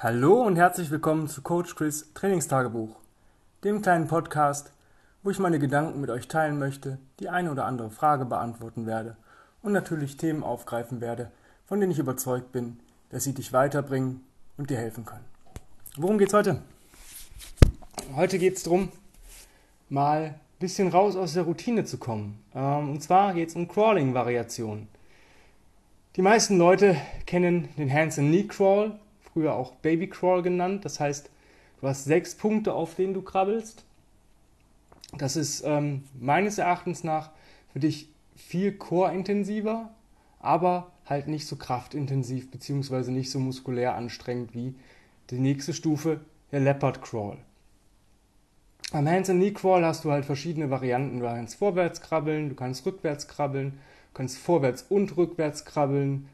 Hallo und herzlich willkommen zu Coach Chris Trainingstagebuch, dem kleinen Podcast, wo ich meine Gedanken mit euch teilen möchte, die eine oder andere Frage beantworten werde und natürlich Themen aufgreifen werde, von denen ich überzeugt bin, dass sie dich weiterbringen und dir helfen können. Worum geht's heute? Heute geht es darum, mal ein bisschen raus aus der Routine zu kommen. Ähm, und zwar geht es um Crawling-Variationen. Die meisten Leute kennen den Hands and Knee Crawl früher auch Baby Crawl genannt. Das heißt, du hast sechs Punkte, auf denen du krabbelst. Das ist ähm, meines Erachtens nach für dich viel core-intensiver, aber halt nicht so kraftintensiv bzw. nicht so muskulär anstrengend wie die nächste Stufe, der Leopard Crawl. Am Hands and Knee Crawl hast du halt verschiedene Varianten. Du kannst vorwärts krabbeln, du kannst rückwärts krabbeln, du kannst vorwärts und rückwärts krabbeln,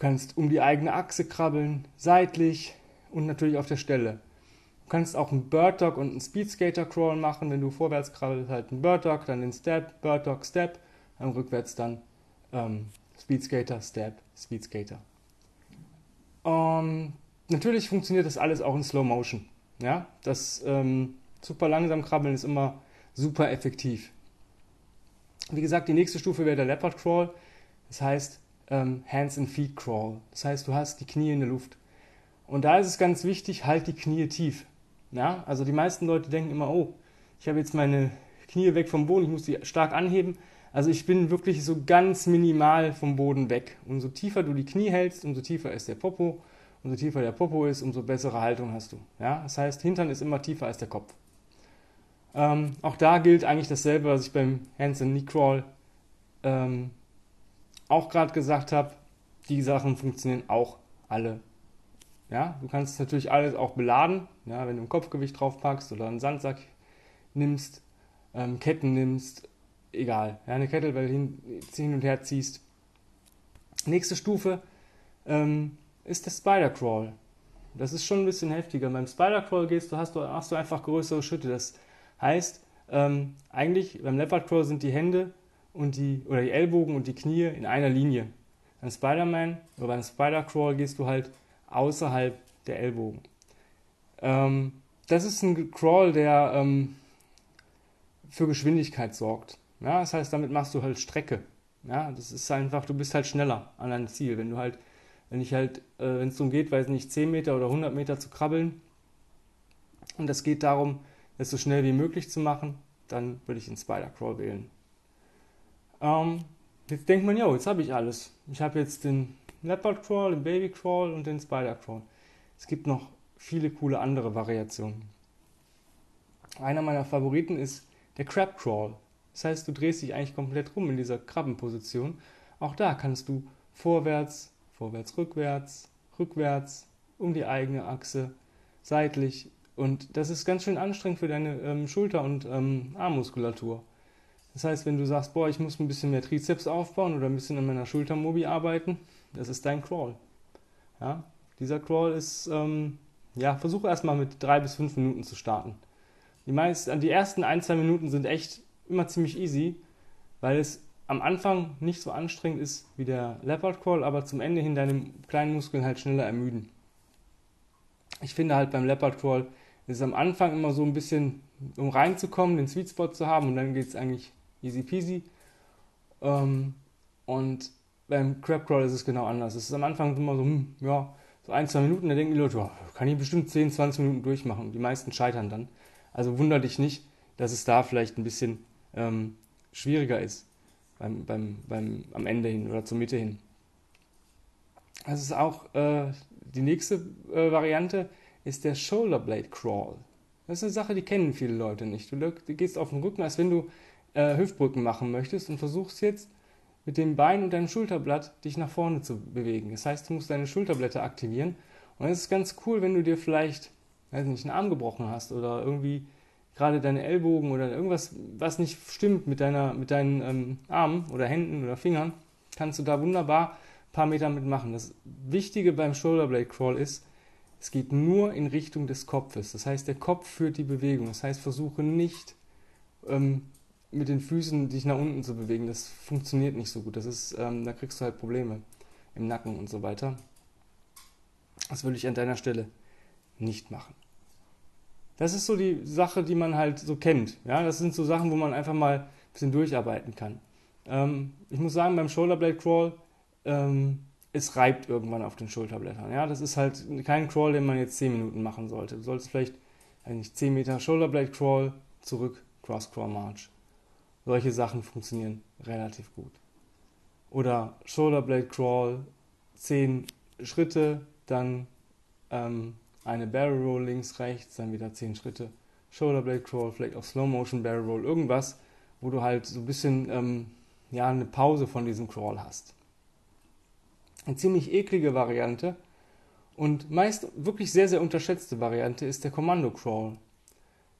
kannst um die eigene Achse krabbeln, seitlich und natürlich auf der Stelle. Du kannst auch einen Bird Dog und einen Speed Skater Crawl machen. Wenn du vorwärts krabbelst, halt einen Bird Dog, dann den Step, Bird Dog, Step, dann rückwärts dann ähm, Speed Skater, Step, Speed Skater. Ähm, natürlich funktioniert das alles auch in Slow Motion. Ja, das ähm, super langsam krabbeln ist immer super effektiv. Wie gesagt, die nächste Stufe wäre der Leopard Crawl. Das heißt, ähm, Hands and Feet Crawl. Das heißt, du hast die Knie in der Luft. Und da ist es ganz wichtig, halt die Knie tief. Ja, also die meisten Leute denken immer, oh, ich habe jetzt meine Knie weg vom Boden, ich muss die stark anheben. Also ich bin wirklich so ganz minimal vom Boden weg. Umso tiefer du die Knie hältst, umso tiefer ist der Popo. Umso tiefer der Popo ist, umso bessere Haltung hast du. Ja, das heißt, Hintern ist immer tiefer als der Kopf. Ähm, auch da gilt eigentlich dasselbe, was ich beim Hands and Knee Crawl ähm, auch gerade gesagt habe, die Sachen funktionieren auch alle. Ja, du kannst natürlich alles auch beladen, ja, wenn du ein Kopfgewicht drauf packst oder einen Sandsack nimmst, ähm, Ketten nimmst, egal. Ja, eine Kettlebell hin, hin und her ziehst. Nächste Stufe ähm, ist der Spider Crawl. Das ist schon ein bisschen heftiger. Beim Spider Crawl gehst du, hast du, hast du einfach größere Schritte. Das heißt, ähm, eigentlich beim Leopard Crawl sind die Hände und die, oder die Ellbogen und die Knie in einer Linie. Beim Spider-Man oder beim Spider-Crawl gehst du halt außerhalb der Ellbogen. Ähm, das ist ein Crawl, der ähm, für Geschwindigkeit sorgt. Ja, das heißt, damit machst du halt Strecke. Ja, das ist einfach, du bist halt schneller an deinem Ziel. Wenn du halt, wenn ich halt, äh, wenn es darum geht, weiß nicht, 10 Meter oder 100 Meter zu krabbeln und es geht darum, es so schnell wie möglich zu machen, dann würde ich den Spider-Crawl wählen. Ähm, jetzt denkt man, ja, jetzt habe ich alles. Ich habe jetzt den Leopard Crawl, den Baby Crawl und den Spider Crawl. Es gibt noch viele coole andere Variationen. Einer meiner Favoriten ist der Crab Crawl. Das heißt, du drehst dich eigentlich komplett rum in dieser Krabbenposition. Auch da kannst du vorwärts, vorwärts, rückwärts, rückwärts, um die eigene Achse, seitlich. Und das ist ganz schön anstrengend für deine ähm, Schulter- und ähm, Armmuskulatur. Das heißt, wenn du sagst, boah, ich muss ein bisschen mehr Trizeps aufbauen oder ein bisschen an meiner Schultermobi arbeiten, das ist dein Crawl. Ja, dieser Crawl ist, ähm, ja, versuche erstmal mit drei bis fünf Minuten zu starten. Die, meist, die ersten ein, zwei Minuten sind echt immer ziemlich easy, weil es am Anfang nicht so anstrengend ist wie der Leopard Crawl, aber zum Ende hin deine kleinen Muskeln halt schneller ermüden. Ich finde halt beim Leopard Crawl ist es am Anfang immer so ein bisschen, um reinzukommen, den Sweet Spot zu haben und dann geht es eigentlich easy peasy. Ähm, und beim Crab Crawl ist es genau anders. Es ist am Anfang immer so, hm, ja, so ein, zwei Minuten, da denken die Leute, oh, kann ich bestimmt 10, 20 Minuten durchmachen. Die meisten scheitern dann. Also wundere dich nicht, dass es da vielleicht ein bisschen ähm, schwieriger ist beim, beim, beim, am Ende hin oder zur Mitte hin. Das ist auch äh, die nächste äh, Variante, ist der Shoulder Blade Crawl. Das ist eine Sache, die kennen viele Leute nicht. Du, du gehst auf den Rücken, als wenn du äh, Hüftbrücken machen möchtest und versuchst jetzt mit dem Bein und deinem Schulterblatt dich nach vorne zu bewegen. Das heißt, du musst deine Schulterblätter aktivieren. Und es ist ganz cool, wenn du dir vielleicht, weiß nicht, einen Arm gebrochen hast oder irgendwie gerade deine Ellbogen oder irgendwas, was nicht stimmt mit, deiner, mit deinen ähm, Armen oder Händen oder Fingern, kannst du da wunderbar ein paar Meter mitmachen. Das Wichtige beim Shoulderblade Crawl ist, es geht nur in Richtung des Kopfes. Das heißt, der Kopf führt die Bewegung. Das heißt, versuche nicht ähm, mit den Füßen dich nach unten zu bewegen, das funktioniert nicht so gut. Das ist, ähm, da kriegst du halt Probleme im Nacken und so weiter. Das würde ich an deiner Stelle nicht machen. Das ist so die Sache, die man halt so kennt. Ja, das sind so Sachen, wo man einfach mal ein bisschen durcharbeiten kann. Ähm, ich muss sagen, beim Shoulderblade Crawl, ähm, es reibt irgendwann auf den Schulterblättern. Ja, das ist halt kein Crawl, den man jetzt 10 Minuten machen sollte. Du solltest vielleicht eigentlich 10 Meter Shoulderblade Crawl, zurück Cross Crawl March. Solche Sachen funktionieren relativ gut. Oder Shoulderblade Crawl, 10 Schritte, dann ähm, eine Barrel Roll links, rechts, dann wieder 10 Schritte. Shoulderblade Crawl, vielleicht auch Slow Motion Barrel Roll, irgendwas, wo du halt so ein bisschen ähm, ja, eine Pause von diesem Crawl hast. Eine ziemlich eklige Variante und meist wirklich sehr, sehr unterschätzte Variante ist der Kommando Crawl.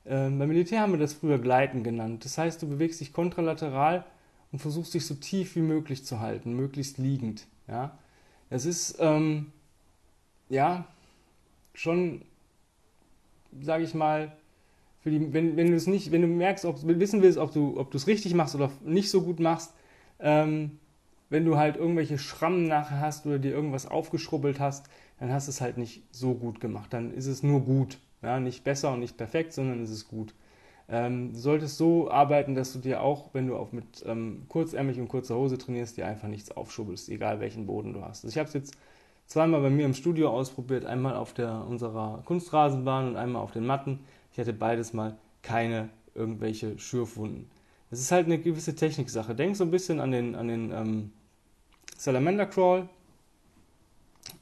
Ähm, beim Militär haben wir das früher Gleiten genannt. Das heißt, du bewegst dich kontralateral und versuchst dich so tief wie möglich zu halten, möglichst liegend. Ja, es ist ähm, ja schon, sage ich mal, für die, wenn, wenn du es nicht, wenn du merkst, ob wissen willst, ob du ob du es richtig machst oder nicht so gut machst, ähm, wenn du halt irgendwelche Schrammen nachher hast oder dir irgendwas aufgeschrubbelt hast, dann hast du es halt nicht so gut gemacht. Dann ist es nur gut. Ja, nicht besser und nicht perfekt, sondern es ist gut. Ähm, du solltest so arbeiten, dass du dir auch, wenn du auch mit ähm, kurzärmlich und kurzer Hose trainierst, dir einfach nichts aufschubbelst, egal welchen Boden du hast. Also ich habe es jetzt zweimal bei mir im Studio ausprobiert, einmal auf der, unserer Kunstrasenbahn und einmal auf den Matten. Ich hatte beides mal keine irgendwelche Schürfwunden. Es ist halt eine gewisse Techniksache. Denk so ein bisschen an den, an den ähm, Salamander Crawl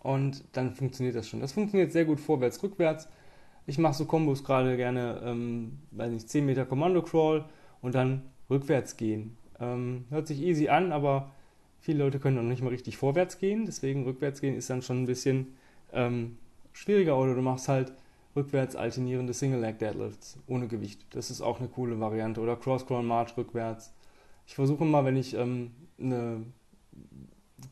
und dann funktioniert das schon. Das funktioniert sehr gut vorwärts, rückwärts. Ich mache so Kombos gerade gerne, ähm, weiß nicht, 10 Meter Kommando Crawl und dann rückwärts gehen. Ähm, hört sich easy an, aber viele Leute können noch nicht mal richtig vorwärts gehen. Deswegen rückwärts gehen ist dann schon ein bisschen ähm, schwieriger. Oder du machst halt rückwärts alternierende Single Leg Deadlifts ohne Gewicht. Das ist auch eine coole Variante. Oder Cross Crawl March rückwärts. Ich versuche mal, wenn ich ähm, eine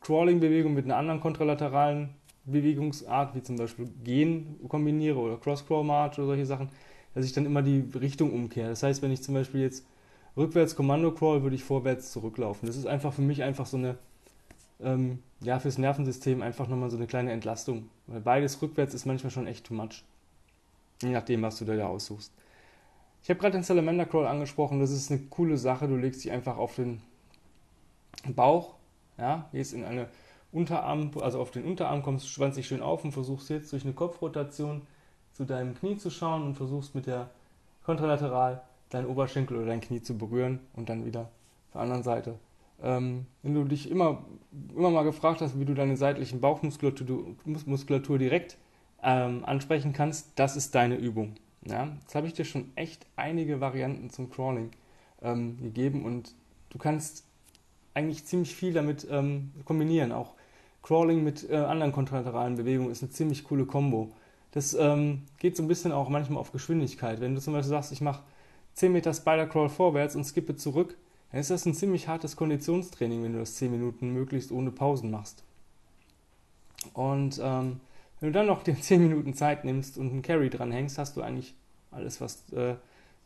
Crawling-Bewegung mit einer anderen kontralateralen Bewegungsart, wie zum Beispiel Gehen kombiniere oder Cross-Crawl-March oder solche Sachen, dass ich dann immer die Richtung umkehre. Das heißt, wenn ich zum Beispiel jetzt rückwärts Kommando-Crawl, würde ich vorwärts zurücklaufen. Das ist einfach für mich einfach so eine, ähm, ja, fürs Nervensystem einfach nochmal so eine kleine Entlastung. Weil beides rückwärts ist manchmal schon echt too much. Je nachdem, was du da aussuchst. Ich habe gerade den Salamander Crawl angesprochen. Das ist eine coole Sache. Du legst dich einfach auf den Bauch, ja, gehst in eine Unterarm, also auf den Unterarm kommst, schwanzt dich schön auf und versuchst jetzt durch eine Kopfrotation zu deinem Knie zu schauen und versuchst mit der kontralateral deinen Oberschenkel oder dein Knie zu berühren und dann wieder der anderen Seite. Ähm, wenn du dich immer, immer mal gefragt hast, wie du deine seitlichen Bauchmuskulatur Muskulatur direkt ähm, ansprechen kannst, das ist deine Übung. Ja? Jetzt habe ich dir schon echt einige Varianten zum Crawling ähm, gegeben und du kannst eigentlich ziemlich viel damit ähm, kombinieren. Auch Crawling mit äh, anderen kontralateralen Bewegungen ist eine ziemlich coole Kombo. Das ähm, geht so ein bisschen auch manchmal auf Geschwindigkeit. Wenn du zum Beispiel sagst, ich mache 10 Meter Spider-Crawl vorwärts und skippe zurück, dann ist das ein ziemlich hartes Konditionstraining, wenn du das 10 Minuten möglichst ohne Pausen machst. Und ähm, wenn du dann noch dir 10 Minuten Zeit nimmst und einen Carry dranhängst, hast du eigentlich alles, was äh,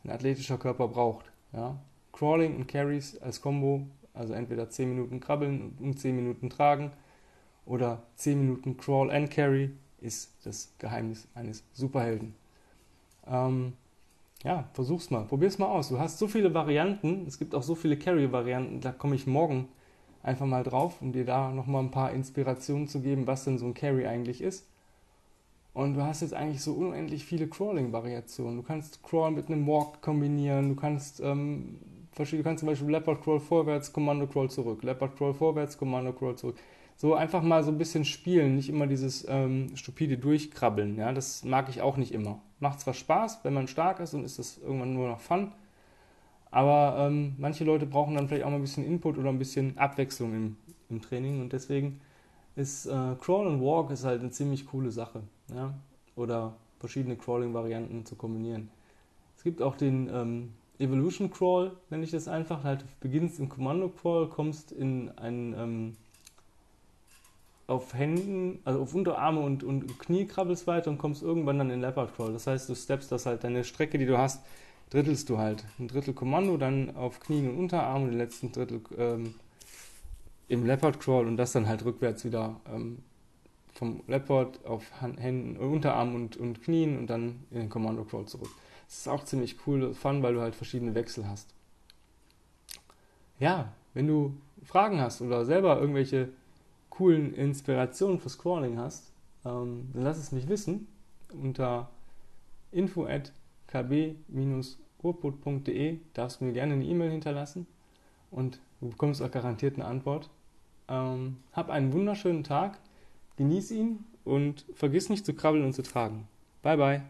ein athletischer Körper braucht. Ja? Crawling und Carries als Kombo also entweder 10 Minuten krabbeln und 10 Minuten tragen oder 10 Minuten Crawl and Carry ist das Geheimnis eines Superhelden. Ähm, ja, versuch's mal, probier's mal aus. Du hast so viele Varianten, es gibt auch so viele Carry-Varianten, da komme ich morgen einfach mal drauf, um dir da nochmal ein paar Inspirationen zu geben, was denn so ein Carry eigentlich ist. Und du hast jetzt eigentlich so unendlich viele Crawling-Variationen. Du kannst Crawl mit einem Walk kombinieren, du kannst ähm, du kannst zum Beispiel Leopard Crawl vorwärts, Kommando Crawl zurück, Leopard Crawl vorwärts, Kommando Crawl zurück. So einfach mal so ein bisschen spielen, nicht immer dieses ähm, stupide Durchkrabbeln. Ja, das mag ich auch nicht immer. Macht zwar Spaß, wenn man stark ist und ist das irgendwann nur noch Fun, aber ähm, manche Leute brauchen dann vielleicht auch mal ein bisschen Input oder ein bisschen Abwechslung im, im Training und deswegen ist äh, Crawl und Walk ist halt eine ziemlich coole Sache. Ja? Oder verschiedene Crawling-Varianten zu kombinieren. Es gibt auch den ähm, Evolution Crawl, nenne ich das einfach. Halt beginnst im Kommando Crawl, kommst in einen ähm, auf Händen, also auf Unterarme und, und Knie krabbelst weiter und kommst irgendwann dann in Leopard Crawl. Das heißt, du steppst das halt, deine Strecke, die du hast, drittelst du halt. Ein Drittel Kommando, dann auf Knien und Unterarm und den letzten Drittel ähm, im Leopard Crawl und das dann halt rückwärts wieder ähm, vom Leopard auf Händen, Unterarm und, und Knien und dann in den Commando Crawl zurück. Das ist auch ziemlich cool, fun, weil du halt verschiedene Wechsel hast. Ja, wenn du Fragen hast oder selber irgendwelche coolen Inspirationen fürs Crawling hast, ähm, dann lass es mich wissen unter info at kb-urput.de darfst du mir gerne eine E-Mail hinterlassen und du bekommst auch garantiert eine Antwort. Ähm, hab einen wunderschönen Tag, genieß ihn und vergiss nicht zu krabbeln und zu tragen. Bye bye.